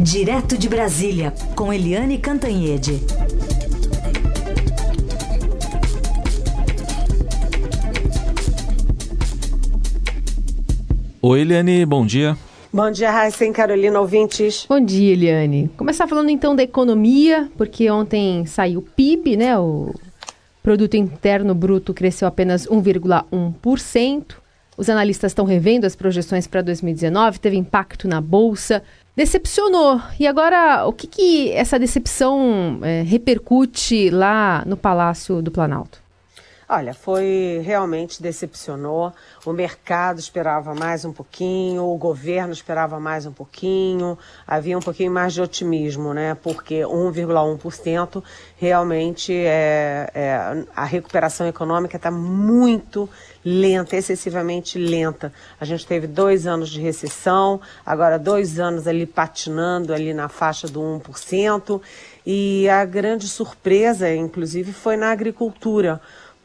Direto de Brasília, com Eliane Cantanhede. Oi, Eliane, bom dia. Bom dia, Raíssa e Carolina, ouvintes. Bom dia, Eliane. Começar falando então da economia, porque ontem saiu o PIB, né? O Produto Interno Bruto cresceu apenas 1,1%. Os analistas estão revendo as projeções para 2019, teve impacto na Bolsa decepcionou. E agora, o que, que essa decepção é, repercute lá no Palácio do Planalto? Olha, foi realmente decepcionou. O mercado esperava mais um pouquinho, o governo esperava mais um pouquinho, havia um pouquinho mais de otimismo, né? Porque 1,1% realmente é, é, a recuperação econômica está muito lenta, excessivamente lenta. A gente teve dois anos de recessão, agora dois anos ali patinando ali na faixa do 1%. E a grande surpresa, inclusive, foi na agricultura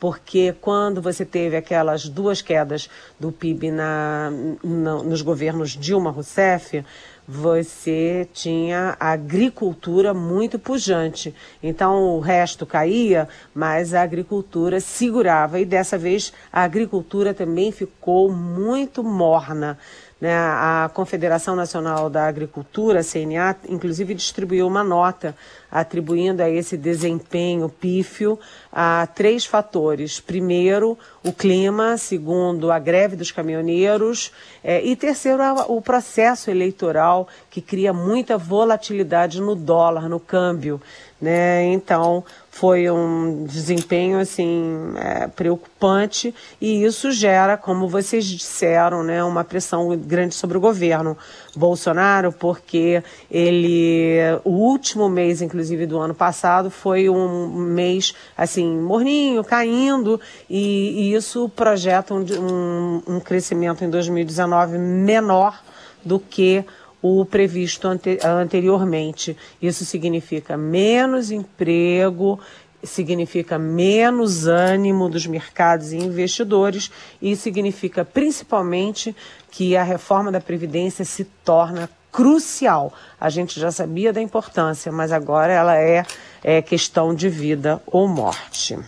porque quando você teve aquelas duas quedas do PIB na, na, nos governos Dilma Rousseff, você tinha a agricultura muito pujante. Então o resto caía, mas a agricultura segurava. E dessa vez a agricultura também ficou muito morna. Né? A Confederação Nacional da Agricultura, a CNA, inclusive distribuiu uma nota atribuindo a esse desempenho pífio a três fatores. Primeiro, o clima, segundo, a greve dos caminhoneiros, é, e terceiro, o processo eleitoral que cria muita volatilidade no dólar, no câmbio. Né? Então, foi um desempenho assim é, preocupante e isso gera, como vocês disseram, né, uma pressão grande sobre o governo Bolsonaro, porque ele o último mês, inclusive do ano passado, foi um mês assim morninho, caindo e, e isso projeta um, um, um crescimento em 2019 menor do que o previsto ante anteriormente. Isso significa menos emprego, significa menos ânimo dos mercados e investidores e significa principalmente que a reforma da Previdência se torna crucial. A gente já sabia da importância, mas agora ela é, é questão de vida ou morte.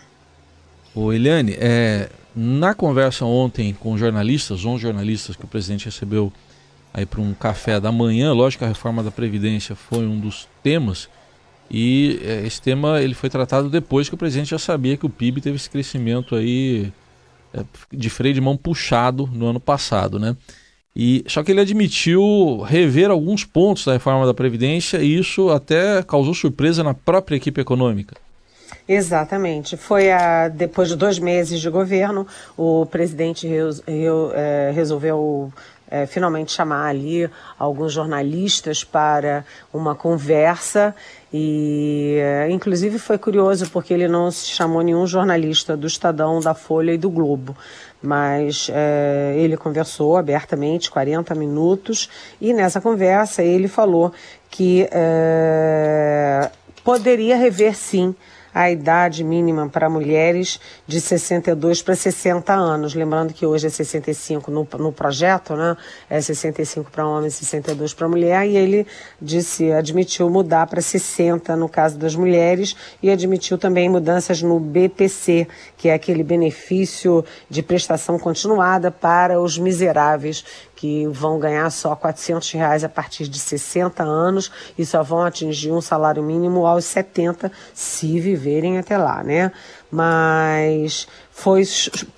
O Eliane, é, na conversa ontem com jornalistas, 11 jornalistas que o presidente recebeu aí para um café da manhã. Lógico que a reforma da Previdência foi um dos temas. E é, esse tema ele foi tratado depois que o presidente já sabia que o PIB teve esse crescimento aí é, de freio de mão puxado no ano passado, né? E só que ele admitiu rever alguns pontos da reforma da previdência e isso até causou surpresa na própria equipe econômica. Exatamente. Foi a, depois de dois meses de governo, o presidente é, resolveu é, finalmente chamar ali alguns jornalistas para uma conversa. E é, inclusive foi curioso porque ele não chamou nenhum jornalista do Estadão, da Folha e do Globo, mas é, ele conversou abertamente 40 minutos. E nessa conversa ele falou que é, poderia rever sim a idade mínima para mulheres de 62 para 60 anos. Lembrando que hoje é 65 no, no projeto, né? É 65 para homem, 62 para mulher. E ele disse, admitiu mudar para 60 no caso das mulheres e admitiu também mudanças no BPC, que é aquele benefício de prestação continuada para os miseráveis que vão ganhar só 400 reais a partir de 60 anos e só vão atingir um salário mínimo aos 70 se viverem até lá, né? Mas foi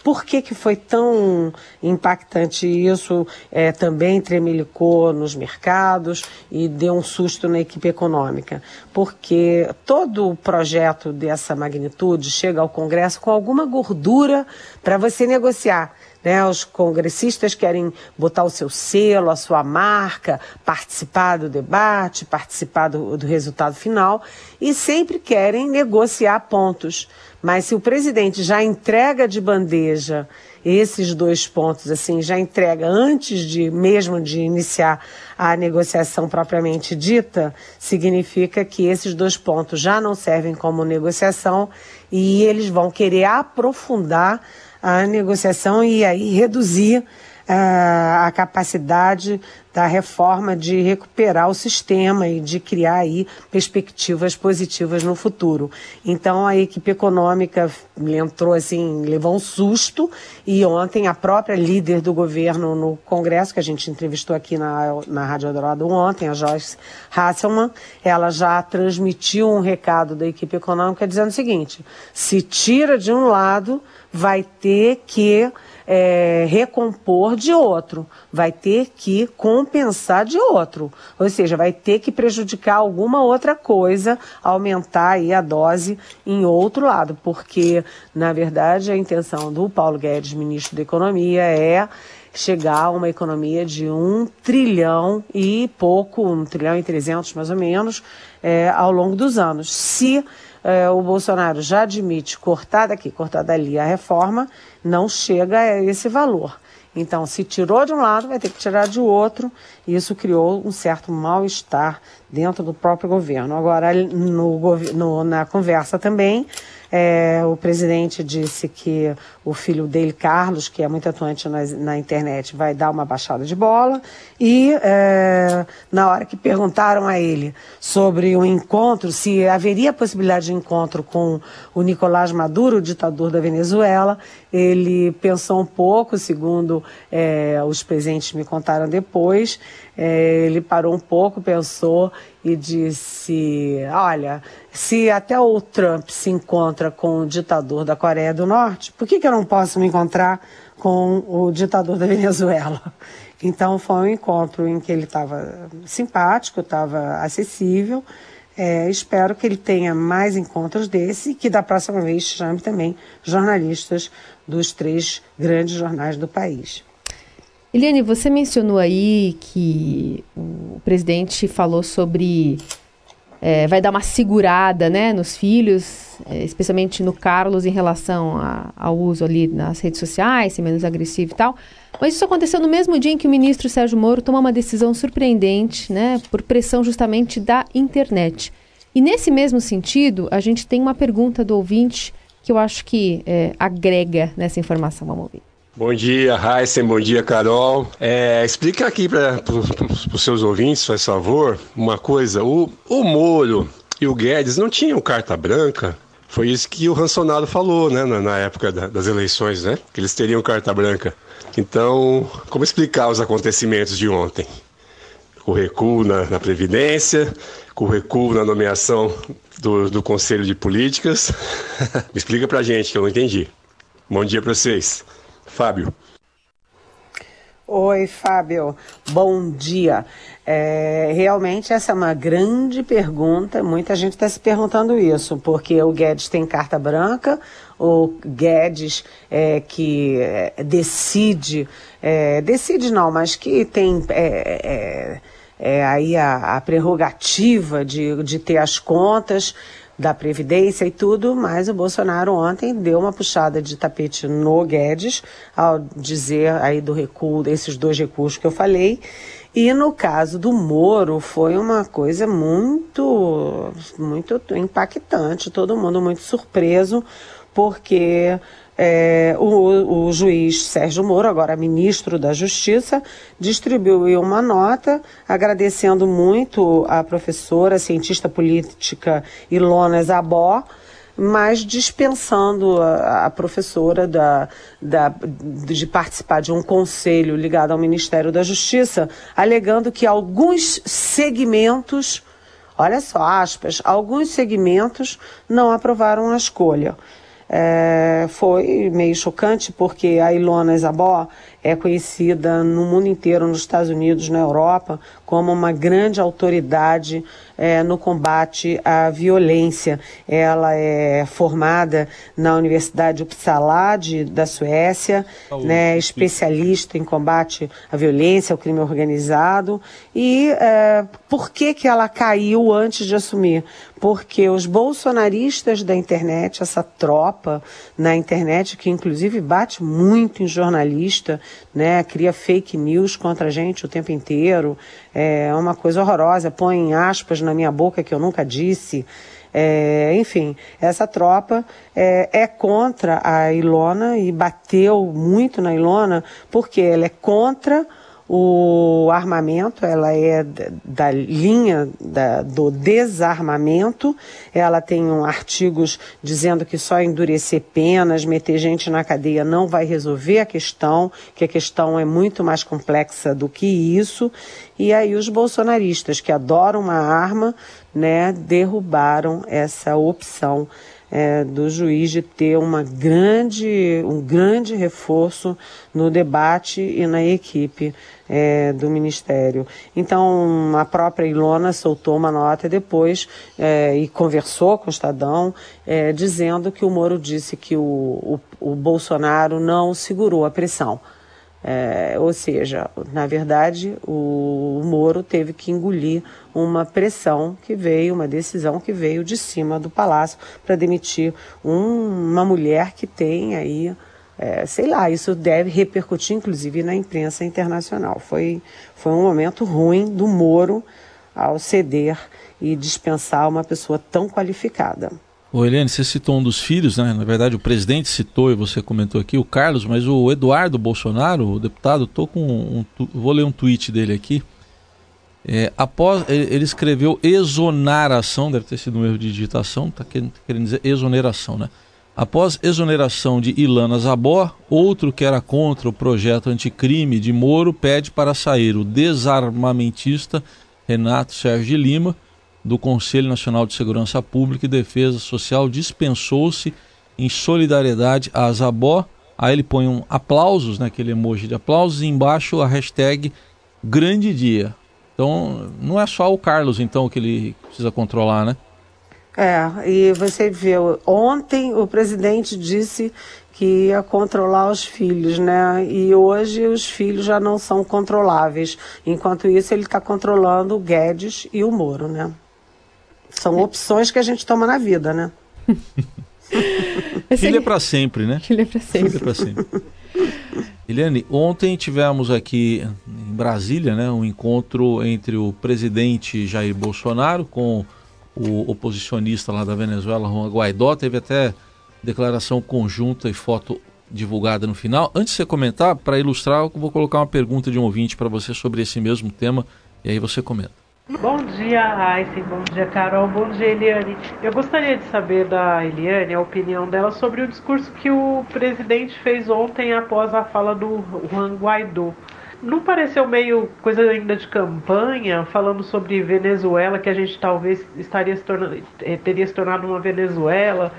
por que, que foi tão impactante isso? É, também tremelicou nos mercados e deu um susto na equipe econômica, porque todo projeto dessa magnitude chega ao Congresso com alguma gordura para você negociar. Né? Os congressistas querem botar o seu selo, a sua marca, participar do debate, participar do, do resultado final e sempre querem negociar pontos. Mas se o presidente já entrega de bandeja esses dois pontos, assim, já entrega antes de mesmo de iniciar a negociação propriamente dita, significa que esses dois pontos já não servem como negociação e eles vão querer aprofundar a negociação e aí reduzir a capacidade da reforma de recuperar o sistema e de criar aí perspectivas positivas no futuro. Então a equipe econômica entrou assim, levou um susto e ontem a própria líder do governo no Congresso, que a gente entrevistou aqui na, na Rádio Eldorado ontem, a Joyce Hasselman, ela já transmitiu um recado da equipe econômica dizendo o seguinte, se tira de um lado, vai ter que é, recompor de outro, vai ter que compensar de outro. Ou seja, vai ter que prejudicar alguma outra coisa, aumentar aí a dose em outro lado, porque, na verdade, a intenção do Paulo Guedes, ministro da Economia, é chegar a uma economia de um trilhão e pouco, um trilhão e trezentos mais ou menos, é, ao longo dos anos. Se é, o Bolsonaro já admite cortar daqui, cortar dali a reforma, não chega a esse valor. Então, se tirou de um lado, vai ter que tirar de outro, e isso criou um certo mal-estar dentro do próprio governo. Agora, no, no, na conversa também, é, o presidente disse que o filho dele, Carlos, que é muito atuante na, na internet, vai dar uma baixada de bola. E é, na hora que perguntaram a ele sobre o encontro, se haveria possibilidade de encontro com o Nicolás Maduro, o ditador da Venezuela, ele pensou um pouco, segundo é, os presentes me contaram depois, é, ele parou um pouco, pensou e disse: Olha, se até o Trump se encontra com o ditador da Coreia do Norte, por que, que eu não posso me encontrar com o ditador da Venezuela? Então foi um encontro em que ele estava simpático, estava acessível. É, espero que ele tenha mais encontros desse e que da próxima vez chame também jornalistas dos três grandes jornais do país. Eliane, você mencionou aí que o presidente falou sobre. É, vai dar uma segurada né, nos filhos, é, especialmente no Carlos, em relação a, ao uso ali nas redes sociais, ser menos agressivo e tal. Mas isso aconteceu no mesmo dia em que o ministro Sérgio Moro tomou uma decisão surpreendente, né, por pressão justamente da internet. E nesse mesmo sentido, a gente tem uma pergunta do ouvinte que eu acho que é, agrega nessa informação. Vamos ouvir. Bom dia, Heisen, bom dia, Carol. É, explica aqui para os seus ouvintes, faz favor, uma coisa. O, o Moro e o Guedes não tinham carta branca? Foi isso que o Ransonado falou, né, na, na época da, das eleições, né? Que eles teriam carta branca. Então, como explicar os acontecimentos de ontem? O recuo na, na Previdência, o recuo na nomeação do, do Conselho de Políticas. Explica pra gente, que eu não entendi. Bom dia para vocês. Fábio. Oi, Fábio. Bom dia. É, realmente essa é uma grande pergunta. Muita gente está se perguntando isso, porque o Guedes tem carta branca, o Guedes é, que é, decide, é, decide não, mas que tem é, é, aí a, a prerrogativa de, de ter as contas da Previdência e tudo, mas o Bolsonaro ontem deu uma puxada de tapete no Guedes ao dizer aí do recuo, desses dois recursos que eu falei. E no caso do Moro foi uma coisa muito, muito impactante, todo mundo muito surpreso, porque é, o, o, juiz Sérgio Moro, agora ministro da Justiça, distribuiu uma nota agradecendo muito a professora, cientista política Ilona Zabó, mas dispensando a, a professora da, da, de participar de um conselho ligado ao Ministério da Justiça, alegando que alguns segmentos, olha só, aspas, alguns segmentos não aprovaram a escolha. É, foi meio chocante porque a Ilona Isabó é conhecida no mundo inteiro, nos Estados Unidos, na Europa, como uma grande autoridade é, no combate à violência. Ela é formada na Universidade Uppsala de, da Suécia, né, especialista em combate à violência, ao crime organizado. E é, por que, que ela caiu antes de assumir? Porque os bolsonaristas da internet, essa tropa na internet, que inclusive bate muito em jornalista, né, cria fake news contra a gente o tempo inteiro, é uma coisa horrorosa, põe aspas na minha boca que eu nunca disse. É, enfim, essa tropa é, é, contra a Ilona e bateu muito na Ilona porque ela é contra o armamento, ela é da linha da, do desarmamento, ela tem um, artigos dizendo que só endurecer penas, meter gente na cadeia não vai resolver a questão, que a questão é muito mais complexa do que isso. E aí os bolsonaristas, que adoram uma arma, né, derrubaram essa opção é, do juiz de ter uma grande, um grande reforço no debate e na equipe é, do Ministério. Então, a própria Ilona soltou uma nota depois é, e conversou com o Estadão, é, dizendo que o Moro disse que o, o, o Bolsonaro não segurou a pressão. É, ou seja, na verdade, o, o Moro teve que engolir uma pressão que veio, uma decisão que veio de cima do palácio para demitir um, uma mulher que tem aí, é, sei lá, isso deve repercutir inclusive na imprensa internacional. Foi, foi um momento ruim do Moro ao ceder e dispensar uma pessoa tão qualificada. Ô Helene, você citou um dos filhos, né? Na verdade, o presidente citou e você comentou aqui, o Carlos, mas o Eduardo Bolsonaro, o deputado, tô com um, vou ler um tweet dele aqui. É, após ele escreveu exoneração, deve ter sido um erro de digitação, tá querendo, querendo dizer exoneração, né? Após exoneração de Ilana Zabor, outro que era contra o projeto anticrime de Moro pede para sair o desarmamentista Renato Sérgio de Lima do Conselho Nacional de Segurança Pública e Defesa Social dispensou-se em solidariedade a Zabó. Aí ele põe um aplausos, né, aquele emoji de aplausos, e embaixo a hashtag grande dia. Então, não é só o Carlos, então, que ele precisa controlar, né? É, e você viu, ontem o presidente disse que ia controlar os filhos, né? E hoje os filhos já não são controláveis. Enquanto isso, ele está controlando o Guedes e o Moro, né? São opções que a gente toma na vida, né? Filho é para sempre, né? Filho é para sempre. Filho é para sempre. Eliane, ontem tivemos aqui em Brasília né, um encontro entre o presidente Jair Bolsonaro com o oposicionista lá da Venezuela, Juan Guaidó. Teve até declaração conjunta e foto divulgada no final. Antes de você comentar, para ilustrar, eu vou colocar uma pergunta de um ouvinte para você sobre esse mesmo tema e aí você comenta. Bom dia, Aysen. Bom dia, Carol. Bom dia, Eliane. Eu gostaria de saber da Eliane a opinião dela sobre o discurso que o presidente fez ontem após a fala do Juan Guaidó. Não pareceu meio coisa ainda de campanha, falando sobre Venezuela, que a gente talvez estaria se tornando, eh, teria se tornado uma Venezuela,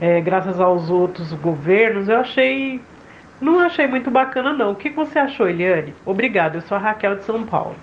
é, graças aos outros governos? Eu achei. Não achei muito bacana, não. O que você achou, Eliane? Obrigada, eu sou a Raquel de São Paulo.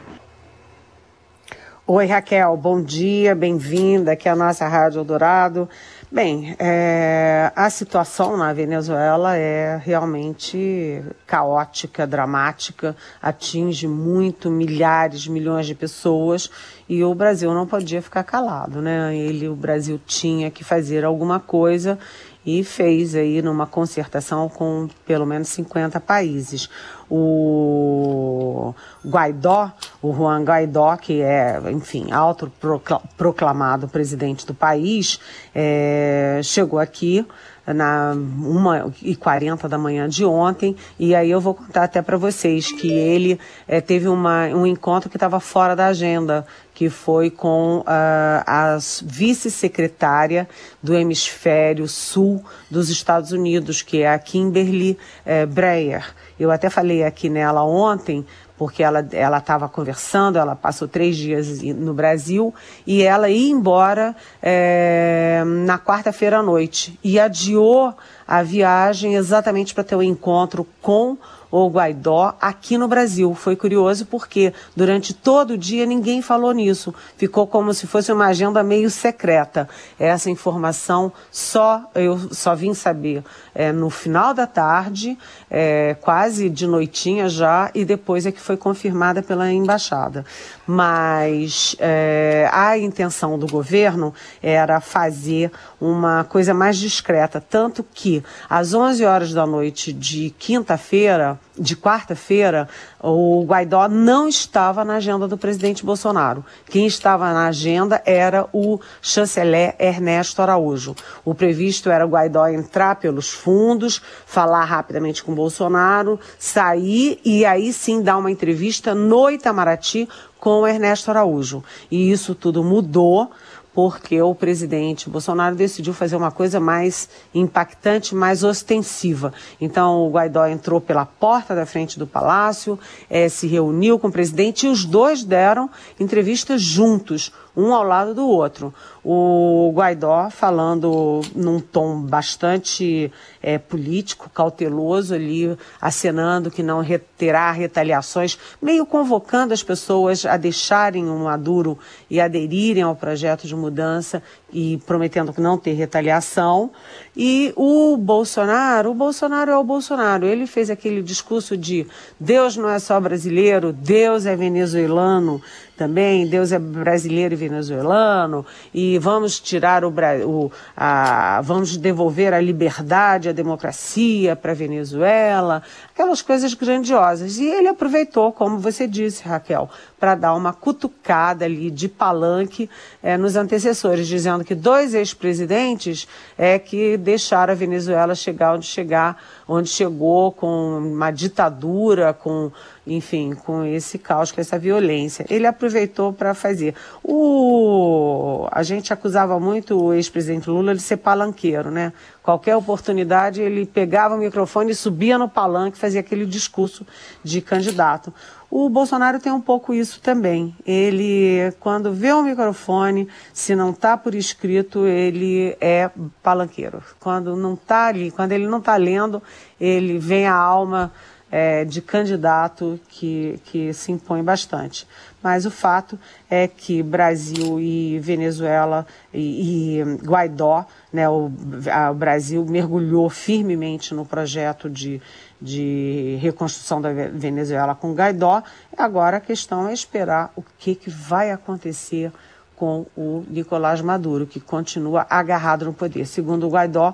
Oi, Raquel, bom dia, bem-vinda aqui à nossa Rádio Dourado. Bem, é, a situação na Venezuela é realmente caótica, dramática, atinge muito milhares, milhões de pessoas e o Brasil não podia ficar calado, né? Ele, o Brasil tinha que fazer alguma coisa e fez aí numa concertação com pelo menos 50 países. O Guaidó, o Juan Guaidó, que é, enfim, autoproclamado presidente do país, é, chegou aqui na 1h40 da manhã de ontem, e aí eu vou contar até para vocês que ele é, teve uma, um encontro que estava fora da agenda, que foi com uh, a vice-secretária do hemisfério sul dos Estados Unidos, que é a Kimberly uh, Breyer. Eu até falei aqui nela ontem, porque ela estava conversando, ela passou três dias no Brasil e ela ia embora é, na quarta-feira à noite. E adiou a viagem exatamente para ter o um encontro com o Guaidó aqui no Brasil. Foi curioso porque durante todo o dia ninguém falou nisso. Ficou como se fosse uma agenda meio secreta. Essa informação só eu só vim saber é, no final da tarde, é, quase de noitinha já, e depois é que foi confirmada pela embaixada. Mas é, a intenção do governo era fazer uma coisa mais discreta, tanto que às 11 horas da noite de quinta-feira quinta, de quarta-feira, o Guaidó não estava na agenda do presidente Bolsonaro. Quem estava na agenda era o chanceler Ernesto Araújo. O previsto era o Guaidó entrar pelos fundos, falar rapidamente com Bolsonaro, sair e aí sim dar uma entrevista no Itamaraty com o Ernesto Araújo. E isso tudo mudou porque o presidente Bolsonaro decidiu fazer uma coisa mais impactante, mais ostensiva. Então, o Guaidó entrou pela porta da frente do palácio, eh, se reuniu com o presidente e os dois deram entrevistas juntos um ao lado do outro. O Guaidó falando num tom bastante é, político, cauteloso ali, acenando que não terá retaliações, meio convocando as pessoas a deixarem o Maduro e aderirem ao projeto de mudança e prometendo que não ter retaliação. E o Bolsonaro, o Bolsonaro é o Bolsonaro. Ele fez aquele discurso de Deus não é só brasileiro, Deus é venezuelano também, Deus é brasileiro e venezuelano, e vamos tirar o, o a, vamos devolver a liberdade, a democracia para a Venezuela, aquelas coisas grandiosas. E ele aproveitou, como você disse, Raquel, para dar uma cutucada ali de palanque é, nos antecessores, dizendo que dois ex-presidentes é que deixaram a Venezuela chegar onde chegar, onde chegou com uma ditadura, com enfim, com esse caos, com essa violência. Ele aproveitou para fazer. O... A gente acusava muito o ex-presidente Lula de ser palanqueiro, né? Qualquer oportunidade ele pegava o microfone e subia no palanque, fazia aquele discurso de candidato. O Bolsonaro tem um pouco isso também. Ele, quando vê o microfone, se não está por escrito, ele é palanqueiro. Quando não está ali, quando ele não está lendo, ele vem a alma é, de candidato que, que se impõe bastante. Mas o fato é que Brasil e Venezuela e, e Guaidó, né, o, a, o Brasil mergulhou firmemente no projeto de, de reconstrução da Venezuela com Guaidó. Agora a questão é esperar o que, que vai acontecer com o Nicolás Maduro, que continua agarrado no poder. Segundo o Guaidó,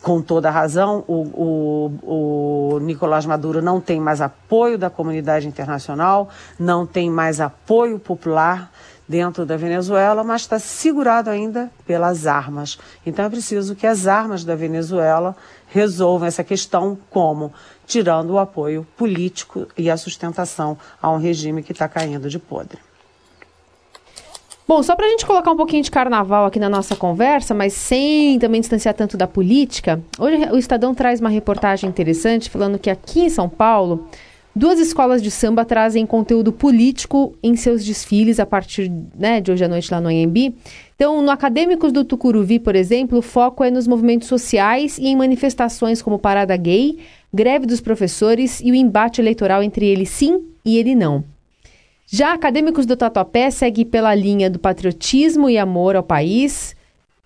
com toda razão, o, o, o Nicolás Maduro não tem mais apoio da comunidade internacional, não tem mais apoio popular dentro da Venezuela, mas está segurado ainda pelas armas. Então é preciso que as armas da Venezuela resolvam essa questão como? Tirando o apoio político e a sustentação a um regime que está caindo de podre. Bom, só para a gente colocar um pouquinho de carnaval aqui na nossa conversa, mas sem também distanciar tanto da política, hoje o Estadão traz uma reportagem interessante falando que aqui em São Paulo, duas escolas de samba trazem conteúdo político em seus desfiles a partir né, de hoje à noite lá no AMB. Então, no Acadêmicos do Tucuruvi, por exemplo, o foco é nos movimentos sociais e em manifestações como Parada Gay, greve dos professores e o embate eleitoral entre ele sim e ele não. Já acadêmicos do Tatuapé segue pela linha do patriotismo e amor ao país,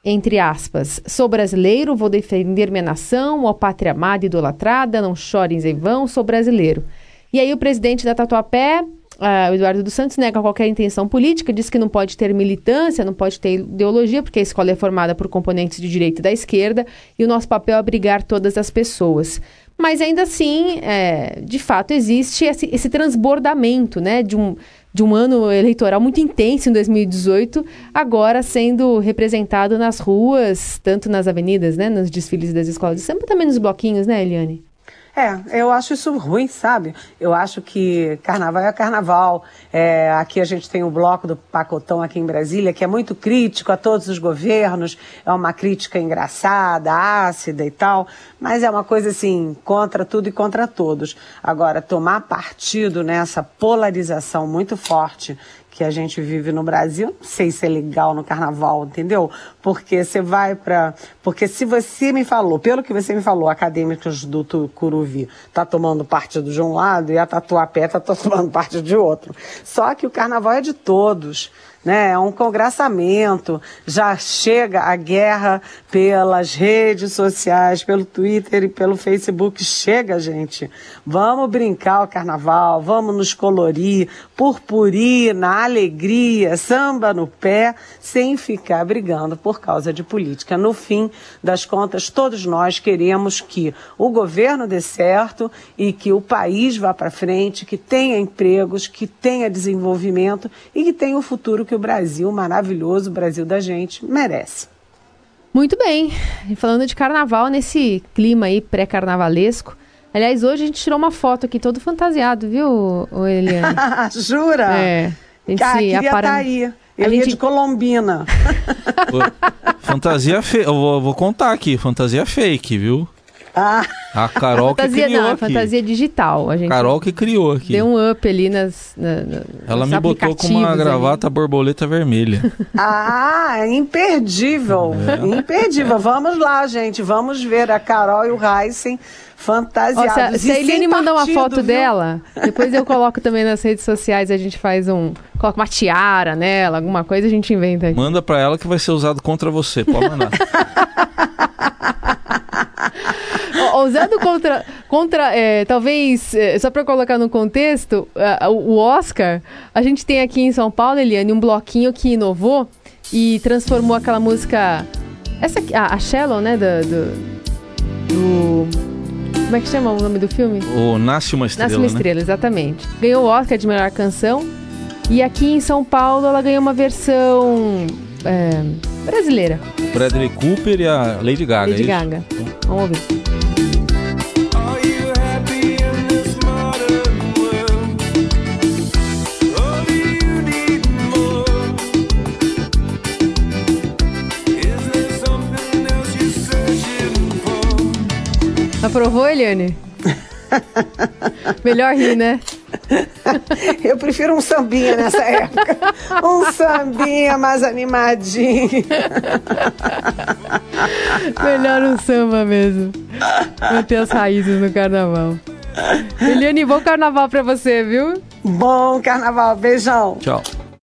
entre aspas, sou brasileiro, vou defender minha nação, ó pátria amada e idolatrada, não chores em vão, sou brasileiro. E aí o presidente da Tatuapé, uh, o Eduardo dos Santos, nega qualquer intenção política, diz que não pode ter militância, não pode ter ideologia, porque a escola é formada por componentes de direita e da esquerda, e o nosso papel é abrigar todas as pessoas. Mas ainda assim, é, de fato, existe esse, esse, transbordamento né, de, um, de um ano eleitoral muito intenso em 2018, agora sendo representado nas ruas, tanto nas avenidas, né, nos desfiles das escolas de também nos bloquinhos, né, Eliane? É, eu acho isso ruim, sabe? Eu acho que carnaval é carnaval. É, aqui a gente tem o bloco do Pacotão aqui em Brasília, que é muito crítico a todos os governos. É uma crítica engraçada, ácida e tal, mas é uma coisa assim, contra tudo e contra todos. Agora, tomar partido nessa polarização muito forte que a gente vive no Brasil, não sei se é legal no carnaval, entendeu? Porque você vai para. Porque se você me falou, pelo que você me falou, acadêmicos do Tucuruvi tá tomando partido de um lado e a Tatuapé tá tomando parte de outro. Só que o carnaval é de todos né? É um congraçamento. Já chega a guerra pelas redes sociais, pelo Twitter e pelo Facebook. Chega, gente. Vamos brincar o carnaval, vamos nos colorir, purpurina, na alegria, samba no pé, sem ficar brigando por causa de política. No fim das contas, todos nós queremos que o governo dê certo e que o país vá para frente, que tenha empregos, que tenha desenvolvimento e que tenha o futuro que o Brasil maravilhoso, o Brasil da gente, merece. Muito bem. E falando de carnaval, nesse clima aí pré-carnavalesco. Aliás, hoje a gente tirou uma foto aqui todo fantasiado, viu, Eliane? Jura? É. A gente Cara, queria apara... tá aí. Eu a gente... de Colombina. fantasia fake. Eu vou, vou, contar aqui. Fantasia fake, viu? Ah. A Carol fantasia, que criou não, aqui. fantasia digital. A gente Carol que criou aqui. Deu um up ali nas, na, na, Ela me botou com uma gravata ali. borboleta vermelha. Ah, imperdível. É. Imperdível. Vamos lá, gente. Vamos ver a Carol e o Heisen fantasiados. Ó, se, se a Eliane mandar uma foto viu? dela, depois eu coloco também nas redes sociais, a gente faz um. Coloca uma tiara nela, alguma coisa a gente inventa aqui. Manda pra ela que vai ser usado contra você, pode mandar. Usando contra, contra é, talvez, é, só para colocar no contexto, uh, o Oscar, a gente tem aqui em São Paulo, Eliane, um bloquinho que inovou e transformou aquela música, essa a, a Shallow, né, do, do, como é que chama o nome do filme? O Nasce uma Estrela. Nasce uma né? Estrela, exatamente. Ganhou o Oscar de melhor canção. E aqui em São Paulo ela ganhou uma versão é, brasileira. Bradley Cooper e a Lady Gaga. Lady é Gaga. Vamos ouvir. Aprovou, Eliane? Melhor rir, né? Eu prefiro um sambinha nessa época. Um sambinha mais animadinho. Melhor um samba mesmo. Manter as raízes no carnaval. Eliane, bom carnaval pra você, viu? Bom carnaval. Beijão. Tchau.